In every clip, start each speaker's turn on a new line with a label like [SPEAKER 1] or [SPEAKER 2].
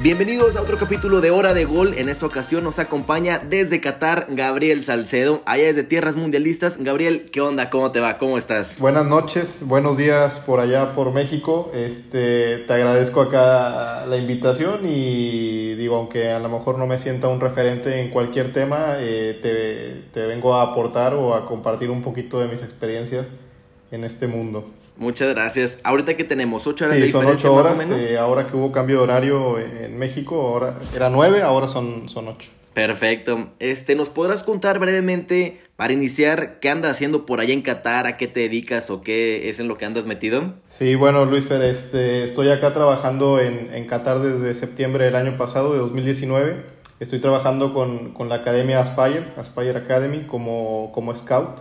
[SPEAKER 1] Bienvenidos a otro capítulo de Hora de Gol. En esta ocasión nos acompaña desde Qatar Gabriel Salcedo, allá desde Tierras Mundialistas. Gabriel, ¿qué onda? ¿Cómo te va? ¿Cómo estás?
[SPEAKER 2] Buenas noches, buenos días por allá por México. Este, te agradezco acá la invitación y digo, aunque a lo mejor no me sienta un referente en cualquier tema, eh, te, te vengo a aportar o a compartir un poquito de mis experiencias en este mundo.
[SPEAKER 1] Muchas gracias. Ahorita que tenemos 8 horas
[SPEAKER 2] sí,
[SPEAKER 1] de diferencia
[SPEAKER 2] son ocho
[SPEAKER 1] más
[SPEAKER 2] horas,
[SPEAKER 1] o menos.
[SPEAKER 2] eh, ahora que hubo cambio de horario en México, ahora era 9, ahora son, son 8.
[SPEAKER 1] Perfecto. Este, ¿nos podrás contar brevemente para iniciar qué andas haciendo por allá en Qatar, a qué te dedicas o qué es en lo que andas metido?
[SPEAKER 2] Sí, bueno, Luis Fer, este, estoy acá trabajando en, en Qatar desde septiembre del año pasado, de 2019. Estoy trabajando con, con la academia Aspire, Aspire Academy, como, como scout.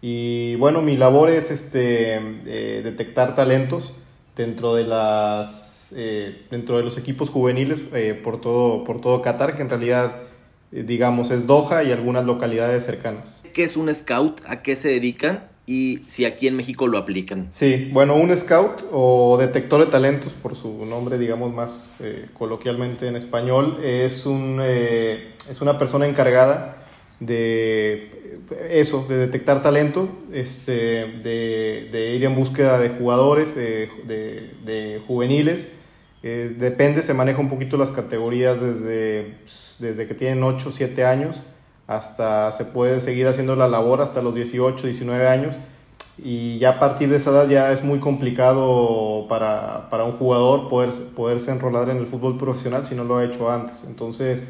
[SPEAKER 2] Y bueno, mi labor es este, eh, detectar talentos dentro de, las, eh, dentro de los equipos juveniles eh, por, todo, por todo Qatar, que en realidad, digamos, es Doha y algunas localidades cercanas.
[SPEAKER 1] ¿Qué es un scout? ¿A qué se dedican? Y si aquí en México lo aplican.
[SPEAKER 2] Sí, bueno, un scout o detector de talentos, por su nombre, digamos más coloquialmente en español, es, un, es una persona encargada de eso, de detectar talento, este, de, de ir en búsqueda de jugadores, de, de, de juveniles. Eh, depende, se maneja un poquito las categorías desde, desde que tienen 8 o 7 años hasta se puede seguir haciendo la labor hasta los 18, 19 años y ya a partir de esa edad ya es muy complicado para, para un jugador poder, poderse enrolar en el fútbol profesional si no lo ha hecho antes. Entonces,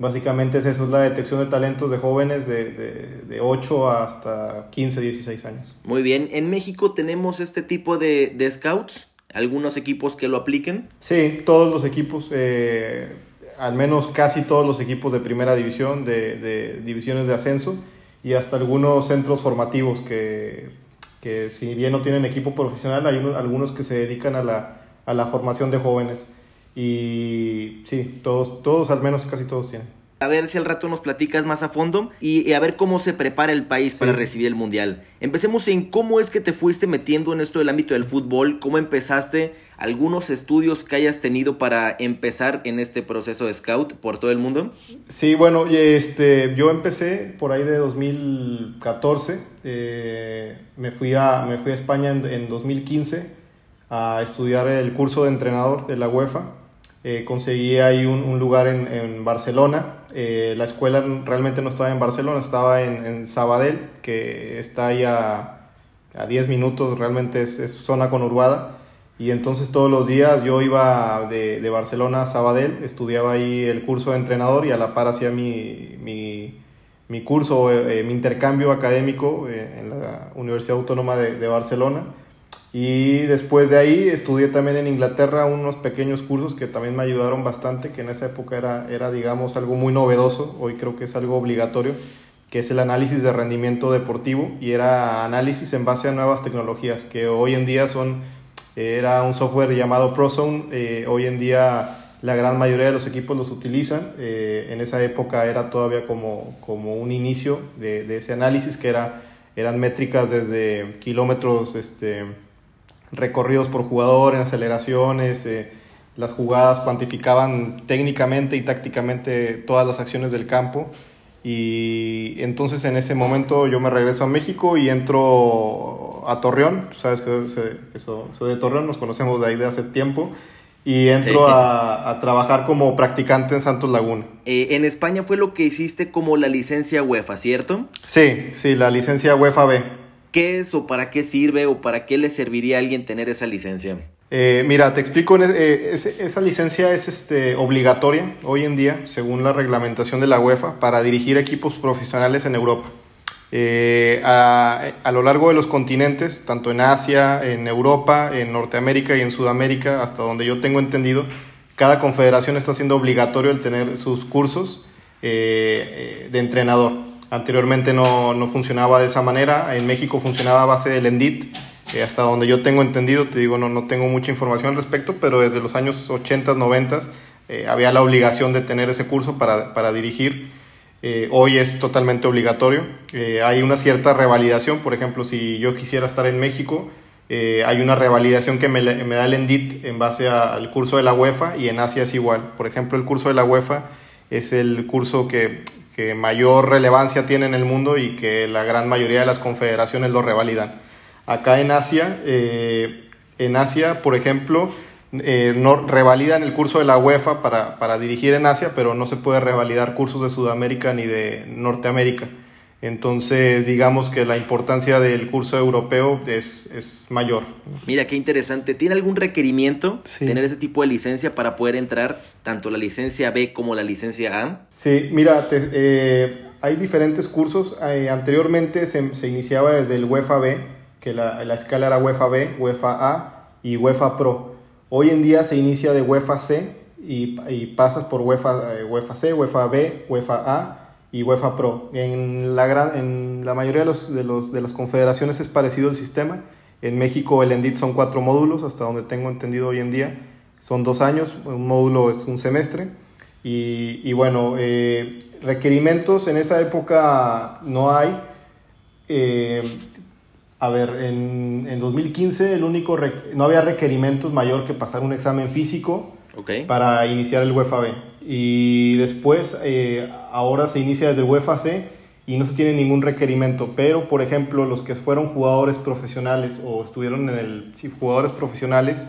[SPEAKER 2] básicamente es eso, es la detección de talentos de jóvenes de, de, de 8 hasta 15, 16 años.
[SPEAKER 1] Muy bien, en México tenemos este tipo de, de scouts, algunos equipos que lo apliquen.
[SPEAKER 2] Sí, todos los equipos, eh, al menos casi todos los equipos de primera división, de, de divisiones de ascenso y hasta algunos centros formativos que, que si bien no tienen equipo profesional, hay unos, algunos que se dedican a la, a la formación de jóvenes. Y sí, todos, todos, al menos casi todos tienen.
[SPEAKER 1] A ver si al rato nos platicas más a fondo y, y a ver cómo se prepara el país
[SPEAKER 2] Sí.
[SPEAKER 1] para recibir el mundial. Empecemos en cómo es que te fuiste metiendo en esto del ámbito del fútbol, cómo empezaste, algunos estudios que hayas tenido para empezar en este proceso de scout por todo el mundo.
[SPEAKER 2] Sí, bueno, este, yo empecé por ahí de 2014, eh, me, fui a, me fui a España en, en 2015 a estudiar el curso de entrenador de la UEFA. Eh, conseguí ahí un, un lugar en, en Barcelona. Eh, la escuela realmente no estaba en Barcelona, estaba en, en Sabadell, que está ahí a, a 10 minutos, realmente es, es zona conurbada. Y entonces todos los días yo iba de, de, Barcelona a Sabadell, estudiaba ahí el curso de entrenador y a la par hacía mi, mi, mi curso, eh, mi intercambio académico eh, en la Universidad Autónoma de, de, Barcelona. Y después de ahí estudié también en Inglaterra unos pequeños cursos que también me ayudaron bastante, que en esa época era, era digamos, algo muy novedoso, hoy creo que es algo obligatorio, que es el análisis de rendimiento deportivo y era análisis en base a nuevas tecnologías, que hoy en día son era un software llamado ProZone. Eh, hoy en día la gran mayoría de los equipos los utilizan. Eh, en esa época era todavía como, como un inicio de, de, ese análisis, que era, eran métricas desde kilómetros este, recorridos por jugador, en aceleraciones, eh, las jugadas cuantificaban técnicamente y tácticamente todas las acciones del campo. Y entonces en ese momento yo me regreso a México y entro a Torreón. Tú sabes que soy, soy de Torreón, nos conocemos de ahí de hace tiempo. Y entro sí. a, a, trabajar como practicante en Santos Laguna.
[SPEAKER 1] Eh, en España fue lo que hiciste como la licencia UEFA, ¿cierto?
[SPEAKER 2] Sí, sí, la licencia UEFA B.
[SPEAKER 1] ¿Qué es o para qué sirve o para qué le serviría a alguien tener esa licencia?
[SPEAKER 2] Eh, mira, te explico, eh, es, esa licencia es este, obligatoria hoy en día, según la reglamentación de la UEFA, para dirigir equipos profesionales en Europa. Eh, a, a, lo largo de los continentes, tanto en Asia, en Europa, en Norteamérica y en Sudamérica, hasta donde yo tengo entendido, cada confederación está haciendo obligatorio el tener sus cursos de entrenador. Anteriormente no, no, funcionaba de esa manera, en México funcionaba a base del ENDIT, hasta donde yo tengo entendido, te digo, no, no tengo mucha información al respecto, pero desde los años 80, 90 eh, había la obligación de tener ese curso para, para dirigir. Eh, hoy es totalmente obligatorio. Eh, hay una cierta revalidación, por ejemplo, si yo quisiera estar en México, hay una revalidación que me, me, da el ENDIT en base al curso de la UEFA y en Asia es igual. Por ejemplo, el curso de la UEFA es el curso que, que mayor relevancia tiene en el mundo y que la gran mayoría de las confederaciones lo revalidan. Acá en Asia, eh, en Asia, por ejemplo, eh, no, revalidan el curso de la UEFA para, para dirigir en Asia, pero no se puede revalidar cursos de Sudamérica ni de Norteamérica. Entonces, digamos que la importancia del curso europeo es, es mayor.
[SPEAKER 1] Mira, qué interesante. ¿Tiene algún requerimiento tener ese tipo de licencia para poder entrar tanto la licencia B como la licencia A?
[SPEAKER 2] Sí, mira, eh, hay diferentes cursos. Eh, anteriormente se, se, iniciaba desde el UEFA B, que la, la, escala era UEFA B, UEFA A y UEFA Pro. Hoy en día se inicia de UEFA C y, y pasas por UEFA, eh, UEFA C, UEFA B, UEFA A y UEFA Pro. En la, gran, en la mayoría de, los, de, los, de las confederaciones es parecido el sistema. En México el ENDIT son cuatro módulos, hasta donde tengo entendido hoy en día. Son dos años, un módulo es un semestre. Y, y bueno, eh, requerimientos en esa época no hay. Eh, a ver, en, en 2015 el único no había requerimientos mayor que pasar un examen físico
[SPEAKER 1] okay.
[SPEAKER 2] para iniciar el UEFA B. Y después, eh, ahora se inicia desde el UEFA C y no se tiene ningún requerimiento. Pero, por ejemplo, los que fueron jugadores profesionales o estuvieron en el. Sí, jugadores profesionales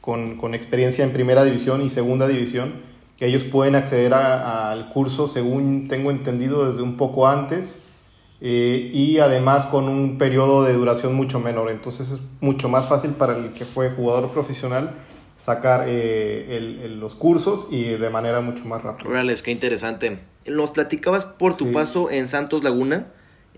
[SPEAKER 2] con, con experiencia en primera división y segunda división, que ellos pueden acceder al curso, según tengo entendido, desde un poco antes. Eh, y además con un periodo de duración mucho menor. Entonces es mucho más fácil para el que fue jugador profesional sacar eh, el, los cursos y de manera mucho más rápida.
[SPEAKER 1] Órale, qué interesante. Nos platicabas por tu paso en Santos Laguna.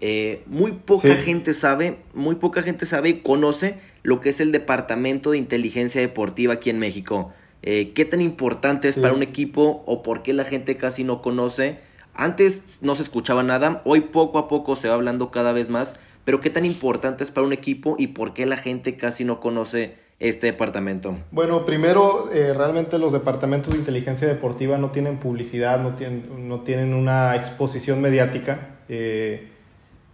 [SPEAKER 1] Eh, muy poca gente sabe, muy poca gente sabe y conoce lo que es el Departamento de Inteligencia Deportiva aquí en México. Eh, ¿Qué tan importante es para un equipo o por qué la gente casi no conoce? Antes no se escuchaba nada, hoy poco a poco se va hablando cada vez más, pero ¿qué tan importante es para un equipo y por qué la gente casi no conoce este departamento?
[SPEAKER 2] Bueno, primero, eh, realmente los departamentos de inteligencia deportiva no tienen publicidad, no tienen, no tienen una exposición mediática. Eh,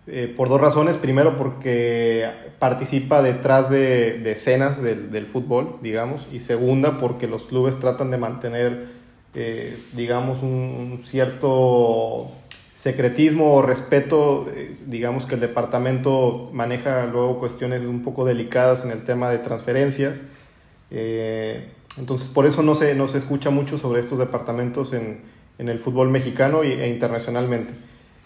[SPEAKER 2] eh, por dos razones. Primero, porque participa detrás de, escenas del, fútbol, digamos. Y segunda, porque los clubes tratan de mantener, digamos, un, un cierto secretismo o respeto, eh, digamos que el departamento maneja luego cuestiones un poco delicadas en el tema de transferencias. Eh, entonces, por eso no se, no se escucha mucho sobre estos departamentos en, en el fútbol mexicano e internacionalmente.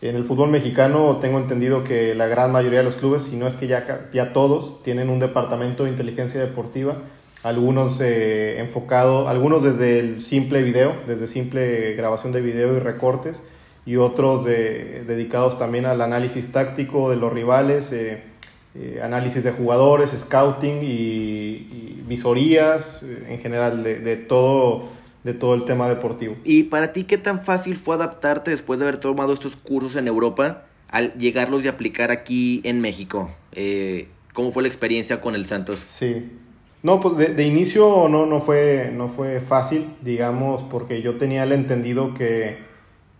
[SPEAKER 2] En el fútbol mexicano tengo entendido que la gran mayoría de los clubes, si no es que ya, ya todos, tienen un departamento de inteligencia deportiva, algunos eh, enfocado, algunos desde el simple video, desde simple grabación de video y recortes, y otros de, dedicados también al análisis táctico de los rivales, eh, eh, análisis de jugadores, scouting y, visorías, eh, en general de, de, todo, de todo el tema deportivo.
[SPEAKER 1] ¿Y para ti qué tan fácil fue adaptarte después de haber tomado estos cursos en Europa al llegarlos y aplicar aquí en México? ¿Cómo fue la experiencia con el Santos?
[SPEAKER 2] Sí. No, pues de, de, inicio no, no, fue, no fue fácil, digamos, porque yo tenía el entendido que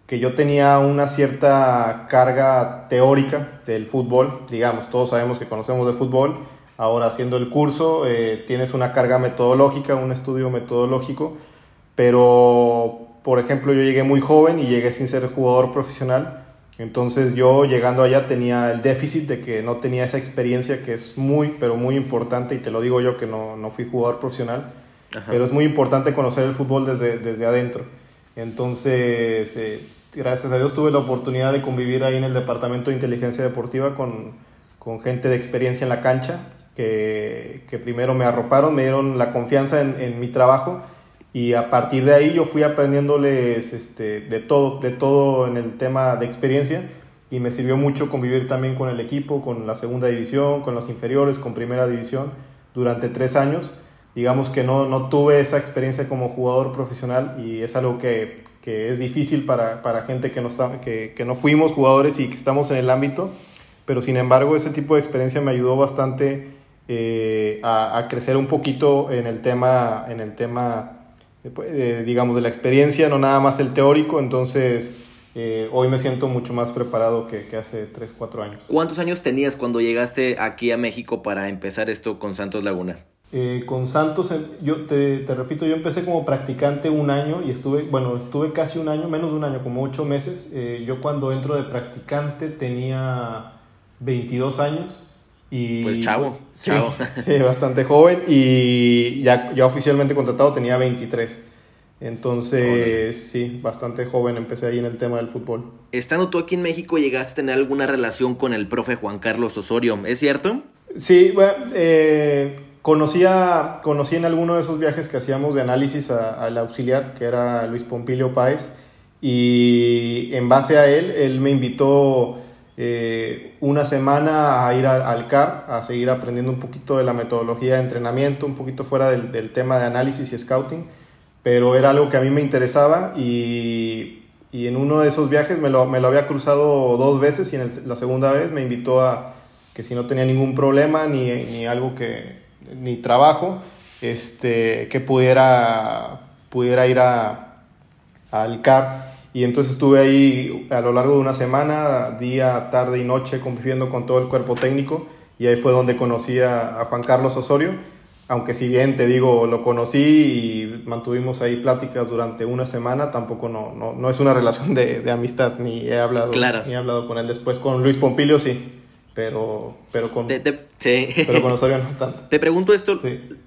[SPEAKER 2] que yo tenía una cierta carga teórica del fútbol, digamos, todos sabemos que conocemos de fútbol, ahora haciendo el curso eh, tienes una carga metodológica, un estudio metodológico, pero por ejemplo yo llegué muy joven y llegué sin ser jugador profesional, entonces yo llegando allá tenía el déficit de que no tenía esa experiencia que es muy, pero muy importante, y te lo digo yo que no, no fui jugador profesional, Ajá. pero es muy importante conocer el fútbol desde, desde adentro. Entonces, eh, gracias a Dios tuve la oportunidad de convivir ahí en el Departamento de Inteligencia Deportiva con, con gente de experiencia en la cancha, que, que, primero me arroparon, me dieron la confianza en, en, mi trabajo y a partir de ahí yo fui aprendiéndoles este, de, todo, de todo en el tema de experiencia y me sirvió mucho convivir también con el equipo, con la segunda división, con los inferiores, con primera división durante tres años. Digamos que no, no tuve esa experiencia como jugador profesional y es algo que que es difícil para, para gente que no, está, que, que no fuimos jugadores y que estamos en el ámbito, pero sin embargo ese tipo de experiencia me ayudó bastante eh, a, a, crecer un poquito en el tema, en el tema eh, digamos, de la experiencia, no nada más el teórico, entonces eh, hoy me siento mucho más preparado que, que, hace 3, 4 años.
[SPEAKER 1] ¿Cuántos años tenías cuando llegaste aquí a México para empezar esto con Santos Laguna?
[SPEAKER 2] Eh, con Santos, yo te, te, repito, yo empecé como practicante un año y estuve, bueno, estuve casi un año, menos de un año, como 8 meses. Eh, yo cuando entro de practicante tenía 22 años. Y,
[SPEAKER 1] pues chavo,
[SPEAKER 2] sí,
[SPEAKER 1] chavo.
[SPEAKER 2] Sí, bastante joven y ya, ya oficialmente contratado tenía 23. Entonces, sí, bastante joven empecé ahí en el tema del fútbol.
[SPEAKER 1] Estando tú aquí en México, ¿llegaste a tener alguna relación con el profe Juan Carlos Osorio? ¿Es cierto?
[SPEAKER 2] Sí, bueno, eh, conocía, conocí en alguno de esos viajes que hacíamos de análisis al auxiliar, que era Luis Pompilio Páez, y en base a él, él me invitó eh, una semana a ir al CAR, a seguir aprendiendo un poquito de la metodología de entrenamiento, un poquito fuera del, del tema de análisis y scouting pero era algo que a mí me interesaba y, y en uno de esos viajes me lo, me lo había cruzado dos veces y en la segunda vez me invitó a que si no tenía ningún problema ni, ni algo que, ni trabajo, este, que pudiera, pudiera ir a, al CAR. Y entonces estuve ahí a lo largo de una semana, día, tarde y noche, conviviendo con todo el cuerpo técnico. Y ahí fue donde conocí a, a Juan Carlos Osorio aunque si bien te digo, lo conocí y mantuvimos ahí pláticas durante una semana, tampoco no, no, no es una relación de, de, amistad, ni he hablado, ni he hablado con él después. Con Luis Pompilio sí, pero, pero, con, pero con Osorio no tanto.
[SPEAKER 1] Te pregunto esto,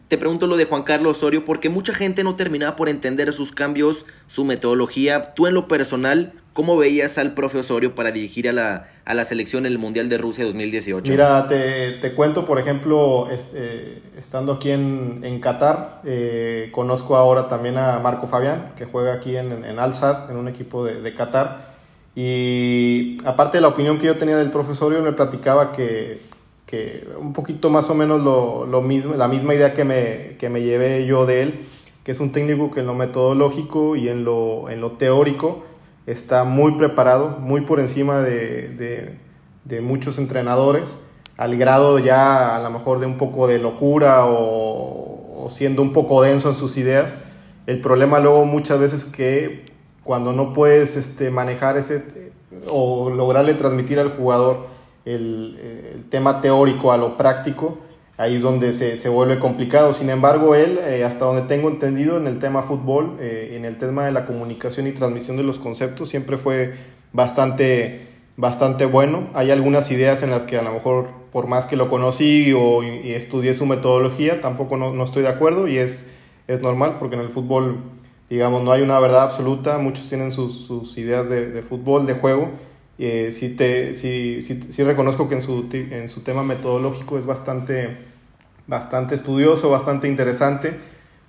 [SPEAKER 1] te pregunto lo de Juan Carlos Osorio, porque mucha gente no terminaba por entender sus cambios, su metodología. Tú en lo personal, ¿cómo veías al profe Osorio para dirigir a la, a la selección en el Mundial de Rusia 2018?
[SPEAKER 2] Mira, te, te cuento, por ejemplo, este, estando aquí en, en Qatar, eh, conozco ahora también a Marco Fabián, que juega aquí en, en Al-Sad, en un equipo de, de Qatar. Y aparte de la opinión que yo tenía del profesorio, me platicaba que, que un poquito más o menos lo, lo, mismo, la misma idea que me, que me llevé yo de él, que es un técnico que en lo metodológico y en lo, en lo teórico está muy preparado, muy por encima de, de, de muchos entrenadores, al grado ya a lo mejor de un poco de locura o, o siendo un poco denso en sus ideas. El problema luego muchas veces que cuando no puedes este, manejar ese o lograrle transmitir al jugador el, el, tema teórico a lo práctico, ahí es donde se, se vuelve complicado. Sin embargo, él, eh, hasta donde tengo entendido en el tema fútbol, eh, en el tema de la comunicación y transmisión de los conceptos, siempre fue bastante, bastante bueno. Hay algunas ideas en las que a lo mejor, por más que lo conocí o y estudié su metodología, tampoco no, no estoy de acuerdo y es, es normal porque en el fútbol digamos, no hay una verdad absoluta, muchos tienen sus, sus ideas de, de, fútbol, de juego. Eh, sí, te, reconozco que en su, en su tema metodológico es bastante, bastante estudioso, bastante interesante,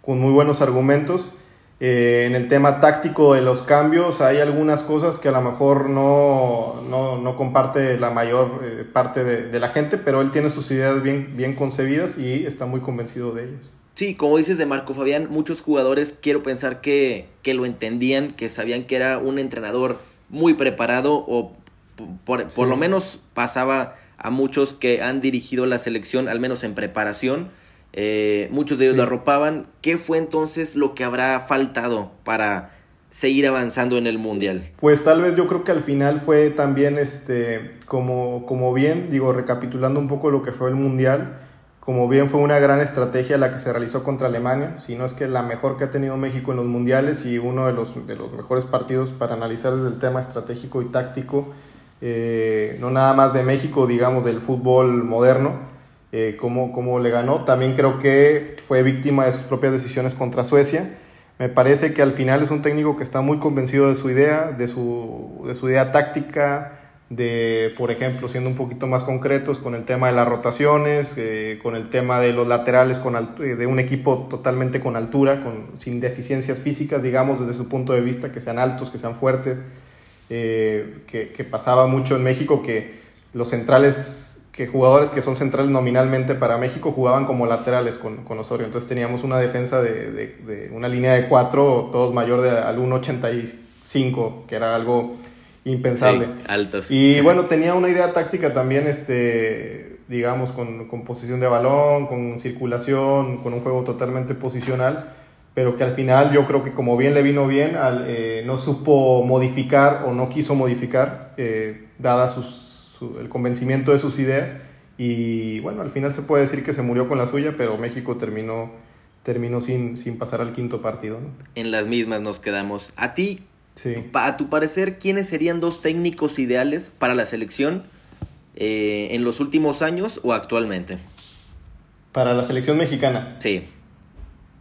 [SPEAKER 2] con muy buenos argumentos. Eh, en el tema táctico de los cambios hay algunas cosas que a lo mejor no, no, no comparte la mayor eh, parte de, de, la gente, pero él tiene sus ideas bien, bien concebidas y está muy convencido de ellas.
[SPEAKER 1] Sí, como dices de Marco Fabián, muchos jugadores quiero pensar que, que lo entendían, que sabían que era un entrenador muy preparado o por, por sí. lo menos pasaba a muchos que han dirigido la selección, al menos en preparación. Eh, muchos de ellos sí. lo arropaban. ¿Qué fue entonces lo que habrá faltado para seguir avanzando en el Mundial?
[SPEAKER 2] Pues tal vez yo creo que al final fue también, este, como, como bien, digo, recapitulando un poco lo que fue el Mundial, como bien fue una gran estrategia la que se realizó contra Alemania, si no es que la mejor que ha tenido México en los mundiales y uno de los, de los mejores partidos para analizar desde el tema estratégico y táctico, eh, no nada más de México, digamos del fútbol moderno, eh, como, como le ganó, también creo que fue víctima de sus propias decisiones contra Suecia. Me parece que al final es un técnico que está muy convencido de su idea, de su, de su idea táctica, de, por ejemplo, siendo un poquito más concretos con el tema de las rotaciones, eh, con el tema de los laterales, con eh, de un equipo totalmente con altura, con, sin deficiencias físicas, digamos, desde su punto de vista, que sean altos, que sean fuertes, eh, que, que, pasaba mucho en México, que los centrales, que jugadores que son centrales nominalmente para México jugaban como laterales con, con Osorio, entonces teníamos una defensa de, de, una línea de cuatro, todos mayor de al 1.85, que era algo impensable.
[SPEAKER 1] Sí, altos.
[SPEAKER 2] Y bueno, tenía una idea táctica también, este, digamos, con, con, posición de balón, con circulación, con un juego totalmente posicional, pero que al final yo creo que como bien le vino bien, eh, no supo modificar o no quiso modificar, eh, dada sus, el convencimiento de sus ideas. Y bueno, al final se puede decir que se murió con la suya, pero México terminó, terminó sin, sin pasar al quinto partido.
[SPEAKER 1] En las mismas nos quedamos. A ti, a tu parecer, ¿quiénes serían dos técnicos ideales para la selección eh, en los últimos años o actualmente?
[SPEAKER 2] Para la selección mexicana.
[SPEAKER 1] Sí.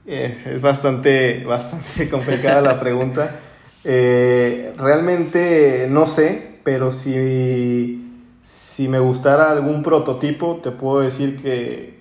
[SPEAKER 2] Eh, es bastante, bastante complicada la pregunta. Eh, realmente no sé, pero si, si me gustara algún prototipo, te puedo decir que,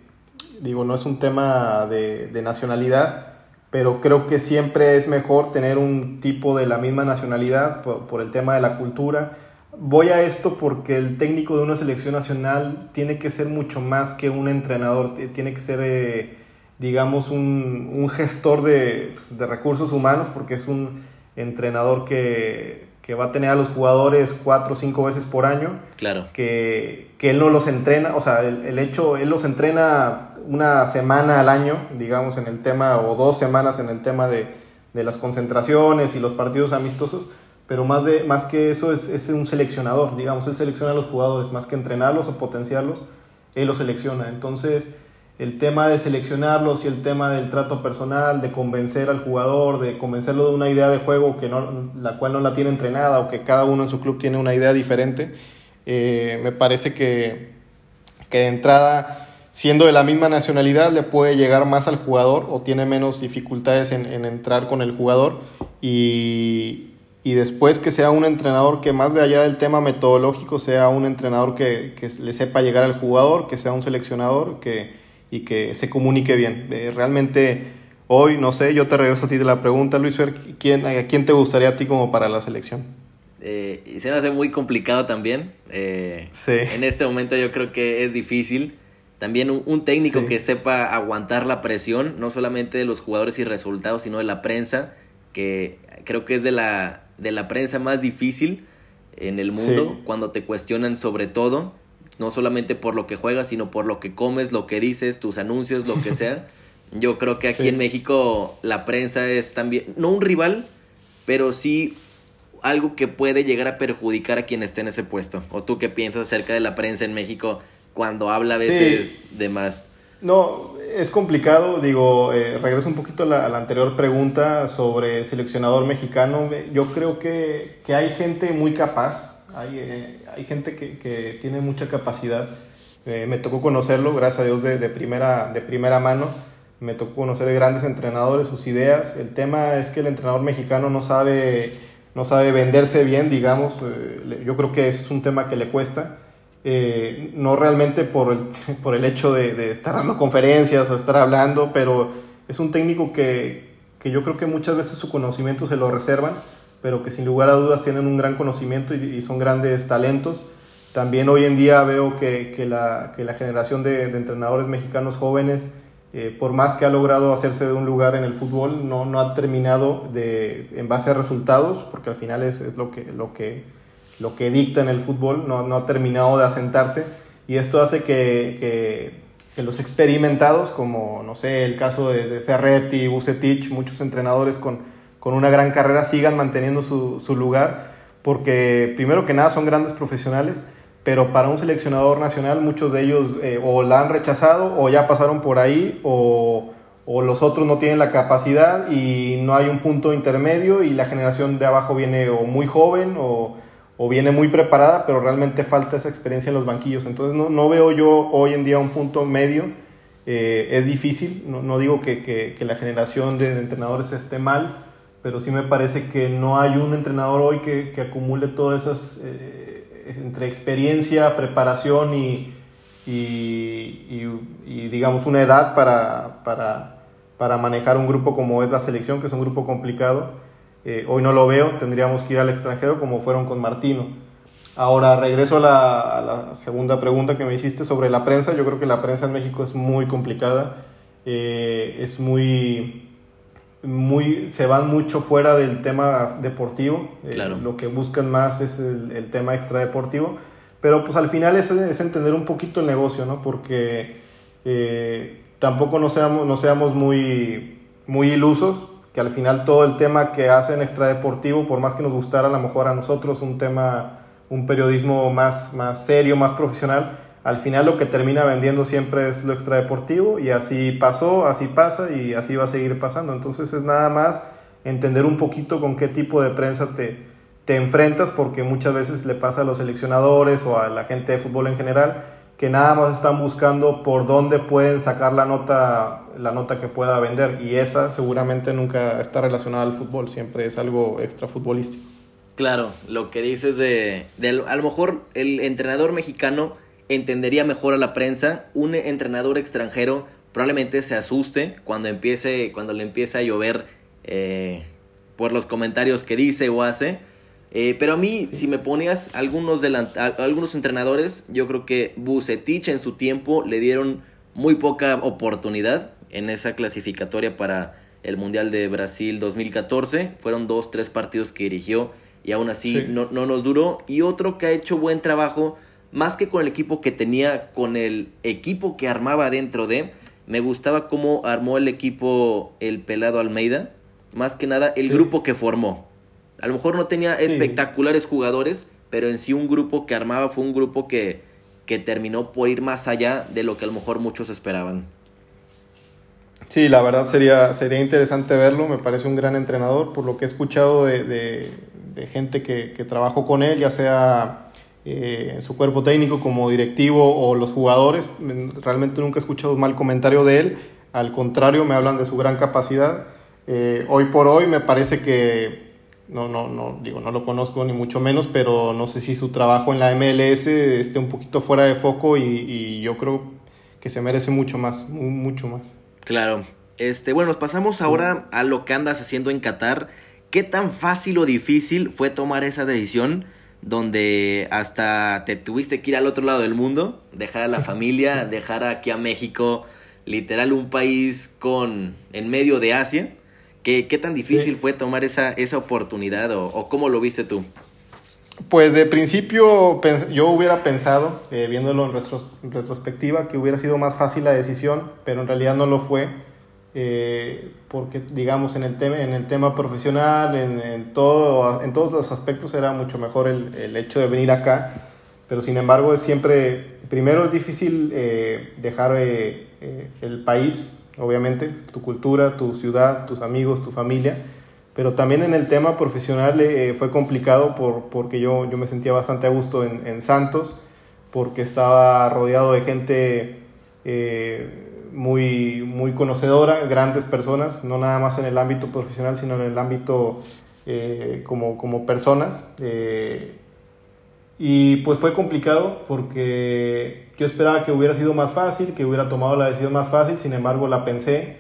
[SPEAKER 2] digo, no es un tema de, de nacionalidad, pero creo que siempre es mejor tener un tipo de la misma nacionalidad por, por, el tema de la cultura. Voy a esto porque el técnico de una selección nacional tiene que ser mucho más que un entrenador, tiene que ser... Eh, digamos, un, un gestor de, de, recursos humanos, porque es un entrenador que, que, va a tener a los jugadores cuatro o cinco veces por año.
[SPEAKER 1] Claro.
[SPEAKER 2] Que, que él no los entrena, o sea, el, el, hecho, él los entrena una semana al año, digamos, en el tema, o dos semanas en el tema de, de las concentraciones y los partidos amistosos, pero más, de, más que eso es, es un seleccionador, digamos, él selecciona a los jugadores, más que entrenarlos o potenciarlos, él los selecciona. Entonces, el tema de seleccionarlos y el tema del trato personal, de convencer al jugador, de convencerlo de una idea de juego que no, la cual no la tiene entrenada o que cada uno en su club tiene una idea diferente, eh, me parece que, que de entrada, siendo de la misma nacionalidad, le puede llegar más al jugador o tiene menos dificultades en, en entrar con el jugador y, y después que sea un entrenador que más de allá del tema metodológico sea un entrenador que, que le sepa llegar al jugador, que sea un seleccionador, que y que se comunique bien. Eh, realmente hoy, no sé, yo te regreso a ti de la pregunta, Luis Fer, ¿quién, ¿a quién te gustaría a ti como para la selección?
[SPEAKER 1] Eh, se me hace muy complicado también. Eh,
[SPEAKER 2] sí.
[SPEAKER 1] En este momento yo creo que es difícil. También un, técnico que sepa aguantar la presión, no solamente de los jugadores y resultados, sino de la prensa, que creo que es de la, de la prensa más difícil en el mundo, cuando te cuestionan sobre todo no solamente por lo que juegas, sino por lo que comes, lo que dices, tus anuncios, lo que sea. Yo creo que aquí en México la prensa es también, no un rival, pero sí algo que puede llegar a perjudicar a quien esté en ese puesto. ¿O tú qué piensas acerca de la prensa en México cuando habla a veces de más?
[SPEAKER 2] No, es complicado, digo, eh, regreso un poquito a la, anterior pregunta sobre seleccionador mexicano. Yo creo que, que hay gente muy capaz, hay, eh, hay gente que, que, tiene mucha capacidad. Eh, me tocó conocerlo, gracias a Dios, de, de, primera, de primera mano. Me tocó conocer grandes entrenadores, sus ideas. El tema es que el entrenador mexicano no sabe, no sabe venderse bien, digamos. Eh, yo creo que es un tema que le cuesta. Eh, no realmente por el, por el hecho de, de, estar dando conferencias o estar hablando, pero es un técnico que, que yo creo que muchas veces su conocimiento se lo reservan pero que sin lugar a dudas tienen un gran conocimiento y, son grandes talentos. También hoy en día veo que, que, la, que la, generación de, entrenadores mexicanos jóvenes, eh, por más que ha logrado hacerse de un lugar en el fútbol, no, no ha terminado de, en base a resultados, porque al final es, es lo, que, lo, que, lo que dicta en el fútbol, no, no ha terminado de asentarse. Y esto hace que, que, que, los experimentados, como no sé, el caso de, de Ferretti, Bucetich, muchos entrenadores con, con una gran carrera sigan manteniendo su, su lugar, porque primero que nada son grandes profesionales, pero para un seleccionador nacional muchos de ellos eh, o la han rechazado o ya pasaron por ahí o, o, los otros no tienen la capacidad y no hay un punto intermedio y la generación de abajo viene o muy joven o, o viene muy preparada, pero realmente falta esa experiencia en los banquillos. Entonces no, no veo yo hoy en día un punto medio. Eh, es difícil, no, no digo que, que, la generación de entrenadores esté mal, pero sí me parece que no hay un entrenador hoy que, que acumule todas esas, eh, entre experiencia, preparación y, y, y, digamos una edad para, para, para, manejar un grupo como es la selección, que es un grupo complicado. Eh, hoy no lo veo, tendríamos que ir al extranjero como fueron con Martino. Ahora regreso a la, a la segunda pregunta que me hiciste sobre la prensa. Yo creo que la prensa en México es muy complicada, eh, es muy muy, se van mucho fuera del tema deportivo.
[SPEAKER 1] Eh, claro.
[SPEAKER 2] lo que buscan más es el, el, tema extradeportivo. Pero pues al final es, es, entender un poquito el negocio, ¿no? Porque tampoco no seamos, no seamos muy, muy ilusos, que al final todo el tema que hacen extradeportivo, por más que nos gustara a lo mejor a nosotros un tema, un periodismo más, más serio, más profesional, al final lo que termina vendiendo siempre es lo extradeportivo y así pasó, así pasa y así va a seguir pasando. Entonces es nada más entender un poquito con qué tipo de prensa te, te enfrentas, porque muchas veces le pasa a los seleccionadores o a la gente de fútbol en general que nada más están buscando por dónde pueden sacar la nota, la nota que pueda vender y esa seguramente nunca está relacionada al fútbol, siempre es algo extra futbolístico.
[SPEAKER 1] Claro, lo que dices de, de a lo mejor el entrenador mexicano entendería mejor a la prensa, un entrenador extranjero probablemente se asuste cuando empiece, cuando le empiece a llover eh, por los comentarios que dice o hace. Eh, pero a mí, si me ponías algunos, algunos entrenadores, yo creo que Bucetich en su tiempo le dieron muy poca oportunidad en esa clasificatoria para el Mundial de Brasil 2014. Fueron dos, tres partidos que dirigió y aún así no, no nos duró. Y otro que ha hecho buen trabajo más que con el equipo que tenía, con el equipo que armaba dentro de, me gustaba cómo armó el equipo el pelado Almeida, más que nada el grupo que formó. A lo mejor no tenía espectaculares jugadores, pero en sí un grupo que armaba fue un grupo que, que terminó por ir más allá de lo que a lo mejor muchos esperaban.
[SPEAKER 2] Sí, la verdad sería, sería interesante verlo, me parece un gran entrenador, por lo que he escuchado de, de, gente que, que trabajó con él, ya sea eh, su cuerpo técnico como directivo o los jugadores. Realmente nunca he escuchado un mal comentario de él. Al contrario, me hablan de su gran capacidad. Eh, hoy por hoy me parece que, no, no, no, digo, no lo conozco ni mucho menos, pero no sé si su trabajo en la MLS esté un poquito fuera de foco y, yo creo que se merece mucho más, mucho más.
[SPEAKER 1] Claro. Este, bueno, nos pasamos ahora a lo que andas haciendo en Qatar. ¿Qué tan fácil o difícil fue tomar esa decisión? donde hasta te tuviste que ir al otro lado del mundo, dejar a la familia, dejar aquí a México, literal un país con en medio de Asia. ¿Qué, qué tan difícil fue tomar esa, esa oportunidad o, cómo lo viste tú?
[SPEAKER 2] Pues de principio yo hubiera pensado, eh, viéndolo en retrospectiva, que hubiera sido más fácil la decisión, pero en realidad no lo fue eh, porque digamos en el tema, en el tema profesional, en, en, todo, en todos los aspectos era mucho mejor el, el, hecho de venir acá, pero sin embargo es siempre, primero es difícil eh, dejar eh, eh, el país, obviamente, tu cultura, tu ciudad, tus amigos, tu familia, pero también en el tema profesional fue complicado por, porque yo, yo me sentía bastante a gusto en, Santos, porque estaba rodeado de gente muy, muy conocedora, grandes personas, no nada más en el ámbito profesional, sino en el ámbito eh, como, como, personas. Eh, y pues fue complicado porque yo esperaba que hubiera sido más fácil, que hubiera tomado la decisión más fácil, sin embargo la pensé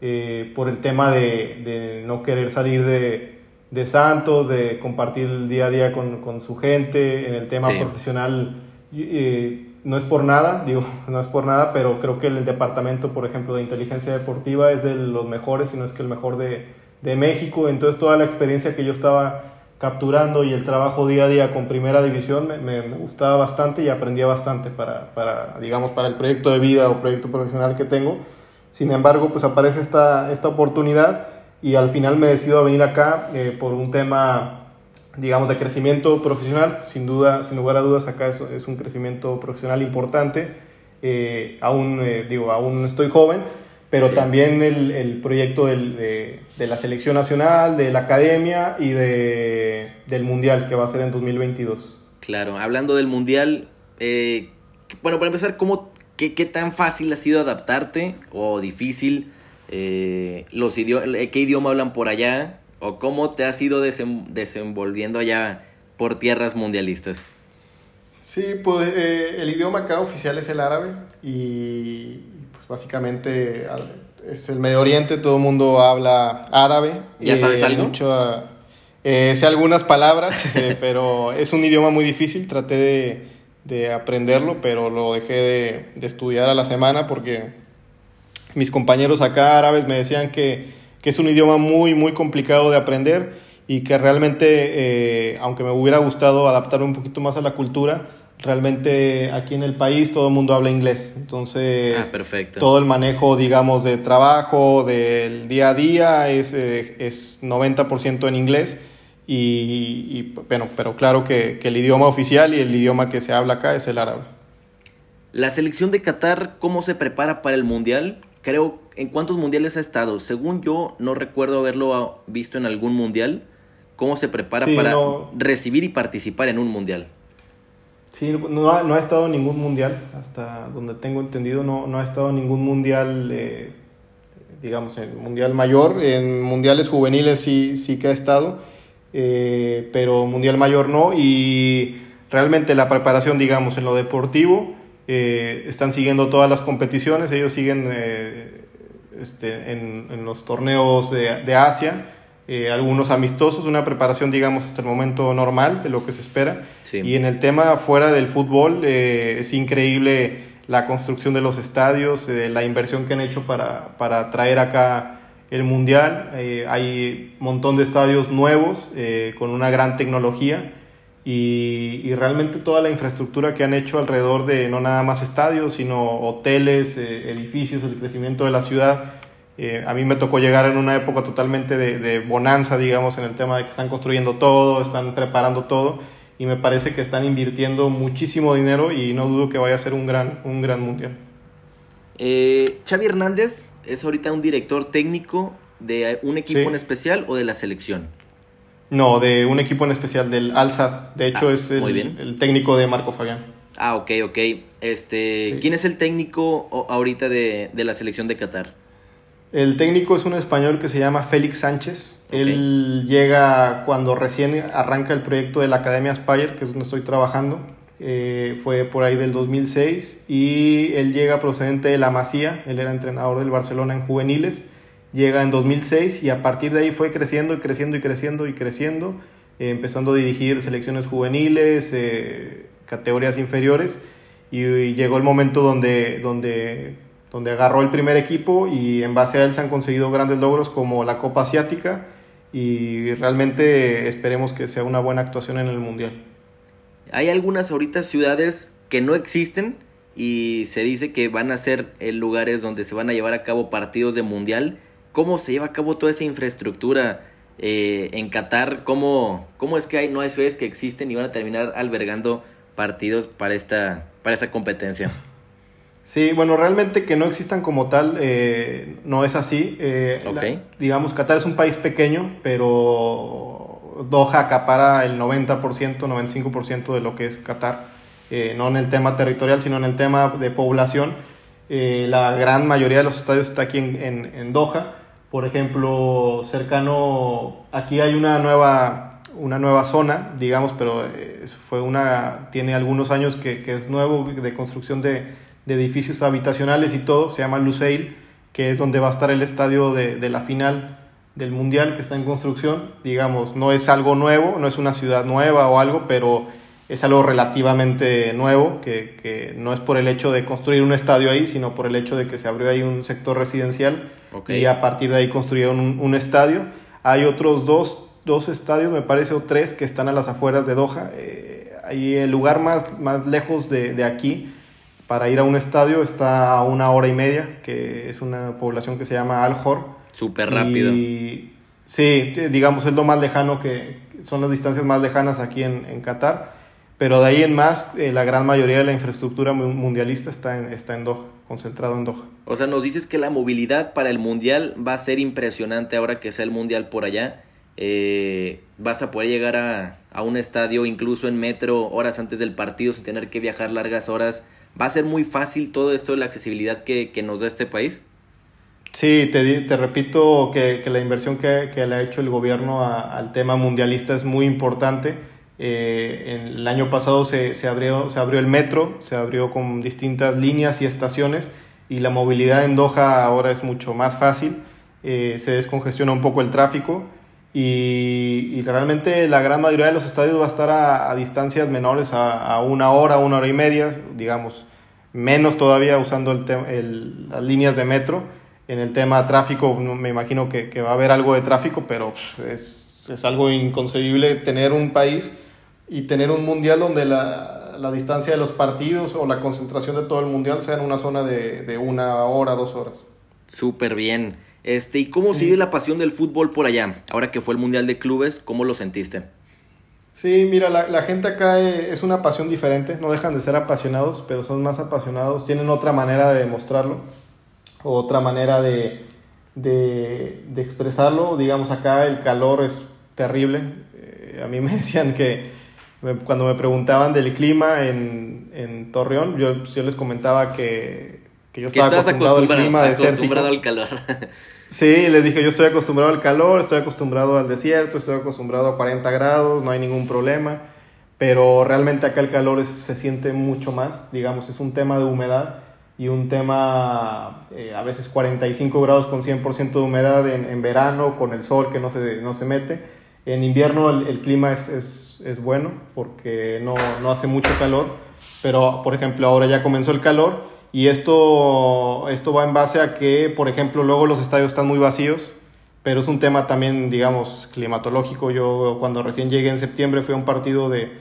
[SPEAKER 2] eh, por el tema de, de, no querer salir de, de Santos, de compartir el día a día con, con su gente, en el tema profesional. No es por nada, digo, no es por nada, pero creo que el departamento, por ejemplo, de inteligencia deportiva es de los mejores, si no es que el mejor de, de México. Entonces, toda la experiencia que yo estaba capturando y el trabajo día a día con primera división me, gustaba bastante y aprendía bastante para, para, digamos, para el proyecto de vida o proyecto profesional que tengo. Sin embargo, pues aparece esta, esta oportunidad y al final me decido a venir acá eh, por un tema digamos, de crecimiento profesional. Sin duda, sin lugar a dudas, acá es, es un crecimiento profesional importante. Eh, aún, eh, digo, aún estoy joven, pero también el, el proyecto del, de, de, la selección nacional, de la academia y de, del mundial que va a ser en 2022.
[SPEAKER 1] Claro, hablando del mundial, eh, bueno, para empezar, ¿cómo, qué, ¿qué tan fácil ha sido adaptarte o difícil? los ¿Qué idioma hablan por allá? ¿O cómo te has ido desenvolviendo allá por tierras mundialistas?
[SPEAKER 2] Sí, pues eh, el idioma acá oficial es el árabe y básicamente es el Medio Oriente, todo el mundo habla árabe.
[SPEAKER 1] ¿Ya sabes eh, algo?
[SPEAKER 2] Mucho, eh, sé algunas palabras, pero es un idioma muy difícil, traté de, de aprenderlo, pero lo dejé de, de estudiar a la semana porque mis compañeros acá árabes me decían que que es un idioma muy, muy complicado de aprender y que realmente, eh, aunque me hubiera gustado adaptarme un poquito más a la cultura, Realmente aquí en el país todo el mundo habla inglés, entonces
[SPEAKER 1] ah, perfecto.
[SPEAKER 2] todo el manejo, digamos, de trabajo, del día a día es, eh, es 90% en inglés y, bueno, pero claro que, que el idioma oficial y el idioma que se habla acá es el árabe.
[SPEAKER 1] La selección de Qatar, ¿cómo se prepara para el Mundial? Creo, ¿en cuántos mundiales ha estado? Según yo, no recuerdo haberlo visto en algún mundial. ¿Cómo se prepara para recibir y participar en un mundial?
[SPEAKER 2] Sí, no ha, no ha, estado ningún mundial, hasta donde tengo entendido, no, no ha estado ningún mundial, eh, digamos, en mundial mayor, en mundiales juveniles sí, sí que ha estado, eh, pero mundial mayor no, y realmente la preparación, digamos, en lo deportivo, eh, están siguiendo todas las competiciones, ellos siguen este, en, en, los torneos de, de Asia, eh, algunos amistosos, una preparación, digamos, hasta el momento normal de lo que se espera. Y en el tema fuera del fútbol, eh, es increíble la construcción de los estadios, eh, la inversión que han hecho para, para traer acá el Mundial. hay un montón de estadios nuevos con una gran tecnología. Y, y, realmente toda la infraestructura que han hecho alrededor de no nada más estadios, sino hoteles, edificios, el crecimiento de la ciudad, eh, a mí me tocó llegar en una época totalmente de, bonanza, digamos, en el tema de que están construyendo todo, están preparando todo y me parece que están invirtiendo muchísimo dinero y no dudo que vaya a ser un gran, un gran mundial.
[SPEAKER 1] Eh, Xavi Hernández es ahorita un director técnico de un equipo en especial o de la selección.
[SPEAKER 2] No, de un equipo en especial, del Alza. De hecho, ah, es el, técnico de Marco Fabián.
[SPEAKER 1] Ah, ok, ok. Este, ¿Quién es el técnico ahorita de, de la selección de Qatar?
[SPEAKER 2] El técnico es un español que se llama Félix Sánchez. Él llega cuando recién arranca el proyecto de la Academia Aspire, que es donde estoy trabajando. Eh, fue por ahí del 2006 y él llega procedente de la Masía. Él era entrenador del Barcelona en juveniles. Llega en 2006 y a partir de ahí fue creciendo y creciendo y creciendo y creciendo, eh, empezando a dirigir selecciones juveniles, eh, categorías inferiores. Y, y, llegó el momento donde, donde donde agarró el primer equipo y en base a él se han conseguido grandes logros como la Copa Asiática y realmente esperemos que sea una buena actuación en el Mundial.
[SPEAKER 1] Hay algunas ahorita ciudades que no existen y se dice que van a ser lugares donde se van a llevar a cabo partidos de Mundial. ¿Cómo se lleva a cabo toda esa infraestructura eh, en Qatar? ¿Cómo, ¿Cómo es que hay, no hay ciudades que existen y van a terminar albergando partidos para esta, para esta competencia?
[SPEAKER 2] Sí, bueno, realmente que no existan como tal eh, no es así. Eh, digamos, Qatar es un país pequeño, pero Doha acapara el 90%, 95% de lo que es Qatar. Eh, no en el tema territorial, sino en el tema de población. la gran mayoría de los estadios está aquí en, en, Doha. Por ejemplo, cercano, aquí hay una nueva, una nueva zona, digamos, pero fue una, tiene algunos años que, que es nuevo de construcción de de edificios habitacionales y todo, se llama Lusail, que es donde va a estar el estadio de, la final del Mundial que está en construcción. Digamos, no es algo nuevo, no es una ciudad nueva o algo, pero es algo relativamente nuevo, que, no es por el hecho de construir un estadio ahí, sino por el hecho de que se abrió ahí un sector residencial y a partir de ahí construyeron un, estadio. Hay otros dos, dos, estadios, me parece, o tres, que están a las afueras de Doha. Eh, ahí el lugar más, más lejos de, de aquí para ir a un estadio está a una hora y media, que es una población que se llama Al-Hor.
[SPEAKER 1] Súper rápido.
[SPEAKER 2] Y sí, digamos, es lo más lejano que son las distancias más lejanas aquí en, en Qatar. Pero de ahí en más, eh, la gran mayoría de la infraestructura mundialista está en, está en Doha, concentrado en Doha.
[SPEAKER 1] O sea, nos dices que la movilidad para el mundial va a ser impresionante ahora que sea el mundial por allá. Eh, vas a poder llegar a, a un estadio incluso en metro horas antes del partido sin tener que viajar largas horas ¿Va a ser muy fácil todo esto de la accesibilidad que, nos da este país?
[SPEAKER 2] Sí, te, te repito que, la inversión que, le ha hecho el gobierno al tema mundialista es muy importante. Eh, el año pasado se, abrió, se abrió el metro, se abrió con distintas líneas y estaciones y la movilidad en Doha ahora es mucho más fácil, eh, se descongestiona un poco el tráfico y, realmente la gran mayoría de los estadios va a estar a, distancias menores, a, una hora, una hora y media, digamos, menos todavía usando el, las líneas de metro. En el tema tráfico, me imagino que, va a haber algo de tráfico, pero es, es, algo inconcebible tener un país y tener un mundial donde la, la, distancia de los partidos o la concentración de todo el mundial sea en una zona de, una hora, dos horas.
[SPEAKER 1] Súper bien. Este, ¿Y cómo sigue la pasión del fútbol por allá? Ahora que fue el Mundial de Clubes, ¿cómo lo sentiste?
[SPEAKER 2] Sí, mira, la, la, gente acá eh, es una pasión diferente, no dejan de ser apasionados, pero son más apasionados, tienen otra manera de demostrarlo, otra manera de, de, de expresarlo. Digamos, acá el calor es terrible. Eh, a mí me decían que cuando me preguntaban del clima en, en Torreón, yo, yo les comentaba que, que yo estaba acostumbrado, al clima
[SPEAKER 1] acostumbrado al calor.
[SPEAKER 2] Sí, les dije, yo estoy acostumbrado al calor, estoy acostumbrado al desierto, estoy acostumbrado a 40 grados, no hay ningún problema, pero realmente acá el calor se siente mucho más, digamos, es un tema de humedad y un tema eh, a veces 45 grados con 100% de humedad en, en, verano, con el sol que no se, no se mete. En invierno el, el clima es, es, es, bueno porque no, no hace mucho calor, pero por ejemplo ahora ya comenzó el calor y esto, esto va en base a que, por ejemplo, luego los estadios están muy vacíos, pero es un tema también, digamos, climatológico. Yo cuando recién llegué en septiembre fui a un partido de,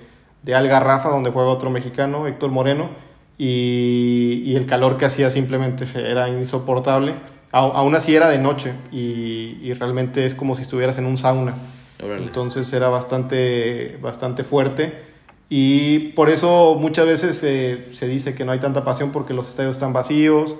[SPEAKER 2] de Algarrafa, donde juega otro mexicano, Héctor Moreno, y, y el calor que hacía simplemente era insoportable. aún así era de noche y, y, realmente es como si estuvieras en un sauna. Entonces era bastante, bastante fuerte. Y por eso muchas veces se dice que no hay tanta pasión porque los estadios están vacíos,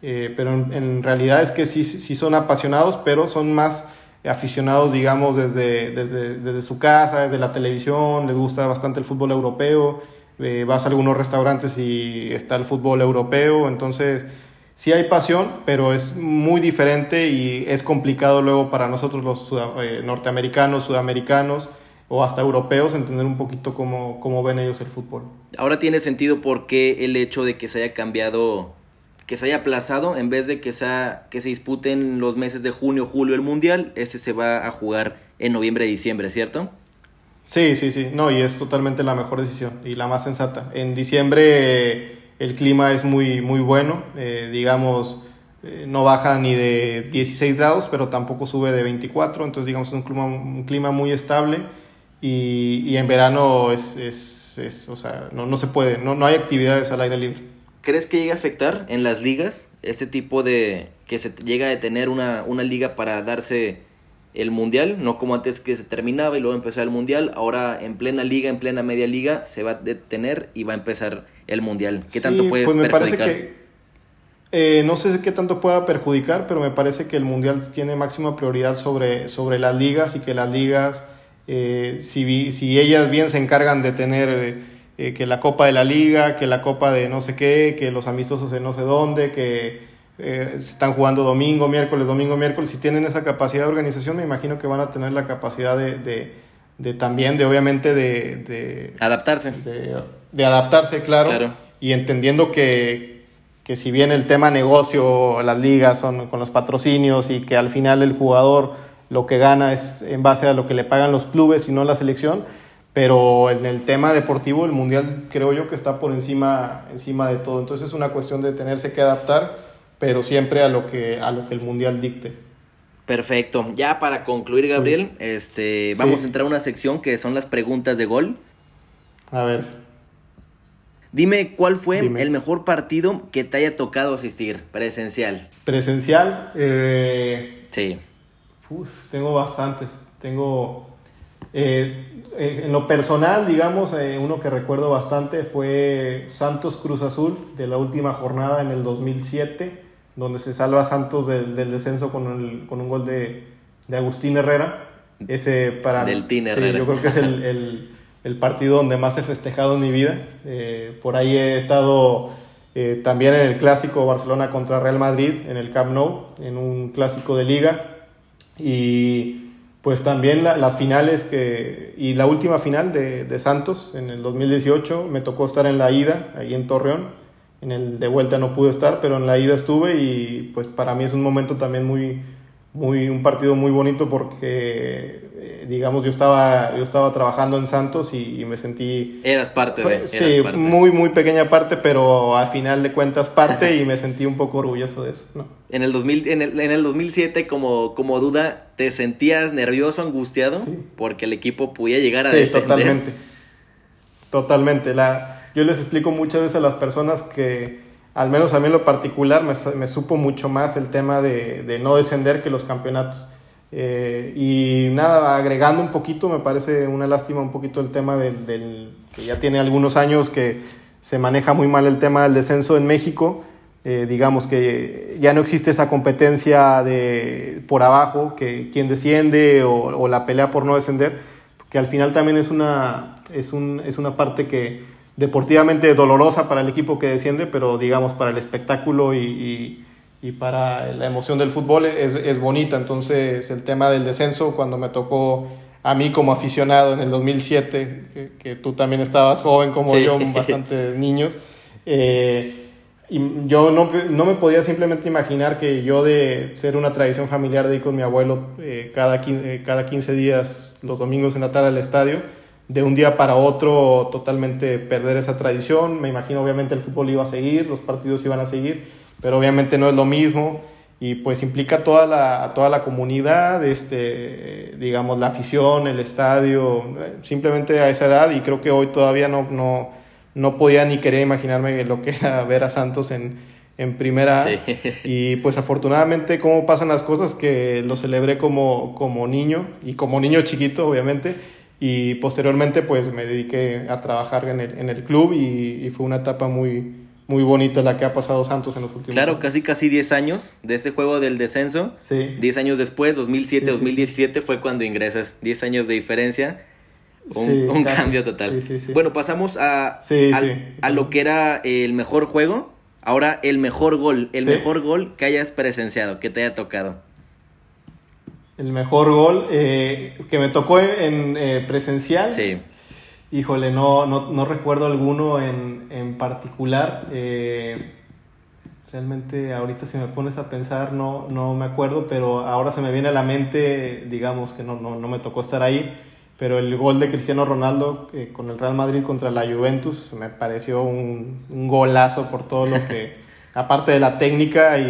[SPEAKER 2] eh, pero en, realidad es que sí, sí son apasionados, pero son más aficionados, digamos, desde, desde, desde su casa, desde la televisión, les gusta bastante el fútbol europeo, eh, vas a algunos restaurantes y está el fútbol europeo, entonces sí hay pasión, pero es muy diferente y es complicado luego para nosotros los eh, norteamericanos, sudamericanos, o hasta europeos entender un poquito cómo, cómo ven ellos el fútbol.
[SPEAKER 1] Ahora tiene sentido por qué el hecho de que se haya cambiado, que se haya aplazado, en vez de que, sea, que se disputen los meses de junio, julio el Mundial, este se va a jugar en noviembre, diciembre, ¿cierto?
[SPEAKER 2] Sí, sí, sí, no, y es totalmente la mejor decisión y la más sensata. En diciembre el clima es muy, muy bueno, eh, digamos, eh, no baja ni de 16 grados, pero tampoco sube de 24, entonces digamos es un clima, un clima muy estable y, y en verano es, es, es, o sea, no, no se puede, no, no hay actividades al aire libre.
[SPEAKER 1] ¿Crees que llega a afectar en las ligas este tipo de que se llega a detener una, una liga para darse el mundial? No como antes que se terminaba y luego empezaba el mundial, ahora en plena liga, en plena media liga se va a detener y va a empezar el mundial. ¿Qué tanto puede pues me perjudicar?
[SPEAKER 2] Parece que, eh, no sé qué tanto pueda perjudicar, pero me parece que el mundial tiene máxima prioridad sobre, sobre las ligas y que las ligas eh, si, si, ellas bien se encargan de tener eh, que la Copa de la Liga, que la Copa de no sé qué, que los amistosos de no sé dónde, que eh, están jugando domingo, miércoles, domingo, miércoles, si tienen esa capacidad de organización, me imagino que van a tener la capacidad de, de, de también, de obviamente, de... de
[SPEAKER 1] adaptarse.
[SPEAKER 2] De, adaptarse, claro, claro, y entendiendo que, que si bien el tema negocio, las ligas son con los patrocinios y que al final el jugador lo que gana es en base a lo que le pagan los clubes y no la selección, pero en el tema deportivo el mundial creo yo que está por encima, encima de todo, entonces es una cuestión de tenerse que adaptar, pero siempre a lo que, a lo que el mundial dicte.
[SPEAKER 1] Perfecto. Ya para concluir, Gabriel, este, vamos a entrar a una sección que son las preguntas de gol.
[SPEAKER 2] A ver.
[SPEAKER 1] Dime cuál fue el mejor partido que te haya tocado asistir, presencial.
[SPEAKER 2] Presencial. Eh...
[SPEAKER 1] Sí
[SPEAKER 2] tengo bastantes. Tengo. Eh, eh, en lo personal, digamos, eh, uno que recuerdo bastante fue Santos Cruz Azul de la última jornada en el 2007, donde se salva Santos del, descenso con, un gol de, Agustín Herrera. Ese para.
[SPEAKER 1] Del Herrera.
[SPEAKER 2] Yo creo que es el, el, partido donde más he festejado en mi vida. por ahí he estado. también en el clásico Barcelona contra Real Madrid en el Camp Nou, en un clásico de liga. Y pues también las finales que, y la última final de, de, Santos en el 2018 me tocó estar en la ida, ahí en Torreón. En el de vuelta no pude estar, pero en la ida estuve y pues para mí es un momento también muy, muy un partido muy bonito porque eh, digamos yo estaba yo estaba trabajando en Santos y, me sentí
[SPEAKER 1] eras parte de
[SPEAKER 2] pues, sí muy muy pequeña parte pero al final de cuentas parte y me sentí un poco orgulloso de eso ¿no?
[SPEAKER 1] en el 2000 en el, en el 2007 como como duda te sentías nervioso angustiado porque el equipo podía llegar a
[SPEAKER 2] sí, totalmente. Totalmente. La yo les explico muchas veces a las personas que, al menos a mí en lo particular, me, me supo mucho más el tema de, de no descender que los campeonatos. Eh, y nada, agregando un poquito, me parece una lástima un poquito el tema del, del, que ya tiene algunos años que se maneja muy mal el tema del descenso en México. Eh, digamos que ya no existe esa competencia de por abajo, que quien desciende o, o, la pelea por no descender, que al final también es una, es, un, es una parte que deportivamente dolorosa para el equipo que desciende, pero digamos para el espectáculo y, y y para la emoción del fútbol es, es, bonita. Entonces el tema del descenso, cuando me tocó a mí como aficionado en el 2007, que, que tú también estabas joven como sí. yo, bastante niño, eh, y yo no, no, me podía simplemente imaginar que yo de ser una tradición familiar de ir con mi abuelo eh, cada, eh, cada 15 días, los domingos en la tarde al estadio, de un día para otro totalmente perder esa tradición. Me imagino obviamente el fútbol iba a seguir, los partidos iban a seguir pero obviamente no es lo mismo y pues implica toda la, toda la comunidad, este, digamos, la afición, el estadio, simplemente a esa edad y creo que hoy todavía no, no, no podía ni querer imaginarme lo que era ver a Santos en, en primera sí. y pues afortunadamente cómo pasan las cosas que lo celebré como, como niño y como niño chiquito obviamente y posteriormente pues me dediqué a trabajar en el, en el club y, y fue una etapa muy, muy bonita la que ha pasado Santos en los últimos
[SPEAKER 1] Claro, años. casi casi 10 años de ese juego del descenso.
[SPEAKER 2] Sí.
[SPEAKER 1] 10 años después, 2007, sí, 2017 sí, fue cuando ingresas. 10 años de diferencia. Un, un cambio total. Bueno, pasamos a, a, a, lo que era el mejor juego. Ahora el mejor gol. El mejor gol que hayas presenciado, que te haya tocado.
[SPEAKER 2] El mejor gol eh, que me tocó en, en eh, presencial.
[SPEAKER 1] Sí.
[SPEAKER 2] Híjole, no, no, no recuerdo alguno en, en particular. Eh, realmente ahorita si me pones a pensar no, no me acuerdo, pero ahora se me viene a la mente, digamos que no, no, no me tocó estar ahí, pero el gol de Cristiano Ronaldo eh, con el Real Madrid contra la Juventus me pareció un, un golazo por todo lo que, aparte de la técnica y,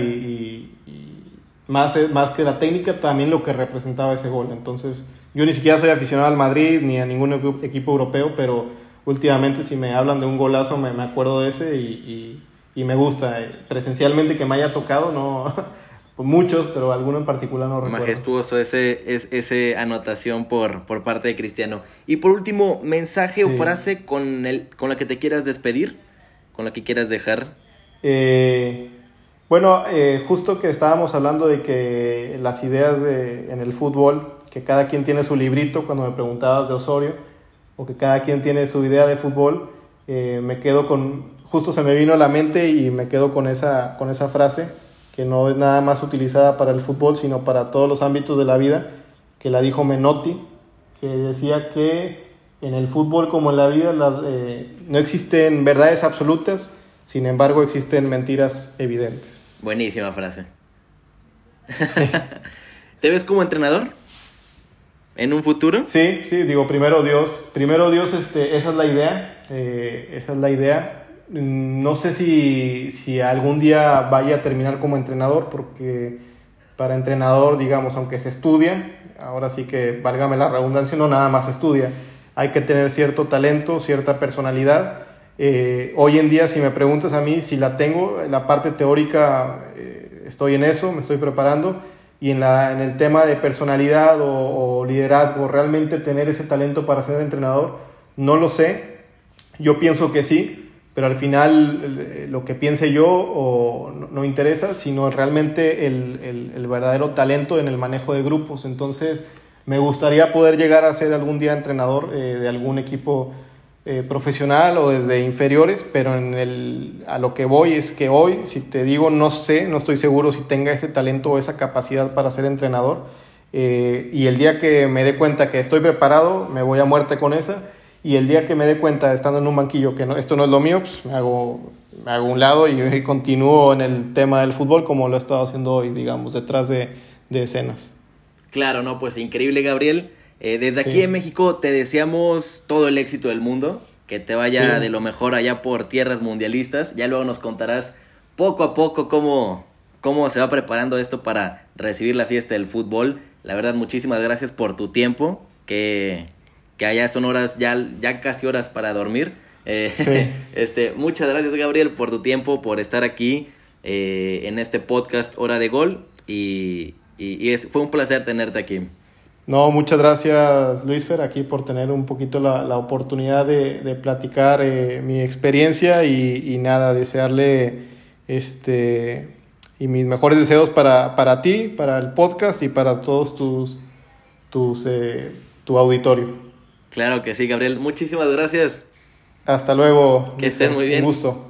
[SPEAKER 2] y, y más, más que la técnica, también lo que representaba ese gol. Entonces yo ni siquiera soy aficionado al Madrid ni a ningún equipo europeo, pero últimamente si me hablan de un golazo me, me acuerdo de ese y, y, y, me gusta. Presencialmente que me haya tocado, no muchos, pero alguno en particular no recuerdo.
[SPEAKER 1] Majestuoso ese, es, ese anotación por, por parte de Cristiano. Y por último, mensaje sí. o frase con, el, con la que te quieras despedir, con la que quieras dejar.
[SPEAKER 2] Eh, bueno, eh, justo que estábamos hablando de que las ideas de, en el fútbol que cada quien tiene su librito cuando me preguntabas de Osorio, o que cada quien tiene su idea de fútbol, eh, me quedo con, justo se me vino a la mente y me quedo con esa, con esa frase, que no es nada más utilizada para el fútbol, sino para todos los ámbitos de la vida, que la dijo Menotti, que decía que en el fútbol como en la vida eh, no existen verdades absolutas, sin embargo existen mentiras evidentes.
[SPEAKER 1] Buenísima frase. ¿Te ves como entrenador? En un futuro?
[SPEAKER 2] Sí, sí, digo, primero Dios, primero Dios, este, esa es la idea, eh, esa es la idea. No sé si, si algún día vaya a terminar como entrenador, porque para entrenador, digamos, aunque se estudia, ahora sí que, válgame la redundancia, no nada más estudia, hay que tener cierto talento, cierta personalidad. Eh, hoy en día, si me preguntas a mí si la tengo, la parte teórica, eh, estoy en eso, me estoy preparando y en, la, en el tema de personalidad o, liderazgo, realmente tener ese talento para ser entrenador, no lo sé. Yo pienso que sí, pero al final lo que piense yo o no, no interesa, sino realmente el, el, el, verdadero talento en el manejo de grupos. Entonces, me gustaría poder llegar a ser algún día entrenador eh, de algún equipo eh, profesional o desde inferiores, pero en el, a lo que voy es que hoy, si te digo no sé, no estoy seguro si tenga ese talento o esa capacidad para ser entrenador, eh, y el día que me dé cuenta que estoy preparado, me voy a muerte con esa, y el día que me dé cuenta, estando en un banquillo, que no, esto no es lo mío, pues me hago, me hago un lado y, y continúo en el tema del fútbol como lo he estado haciendo hoy, digamos, detrás de, de escenas.
[SPEAKER 1] Claro, no, pues increíble, Gabriel. Eh, desde sí. aquí en México te deseamos todo el éxito del mundo, que te vaya sí. de lo mejor allá por tierras mundialistas. Ya luego nos contarás poco a poco cómo, cómo se va preparando esto para recibir la fiesta del fútbol. La verdad, muchísimas gracias por tu tiempo, que, que allá son horas, ya, ya casi horas para dormir. Eh, este, muchas gracias, Gabriel, por tu tiempo, por estar aquí eh, en este podcast Hora de Gol. Y, y, es, fue un placer tenerte aquí.
[SPEAKER 2] No, muchas gracias Luis Fer aquí por tener un poquito la, la oportunidad de, de platicar eh, mi experiencia y, y, nada, desearle este y mis mejores deseos para, para ti, para el podcast y para todos tus, tus eh, tu auditorio.
[SPEAKER 1] Claro que sí, Gabriel. Muchísimas gracias.
[SPEAKER 2] Hasta luego.
[SPEAKER 1] Que estés muy bien.
[SPEAKER 2] Un gusto.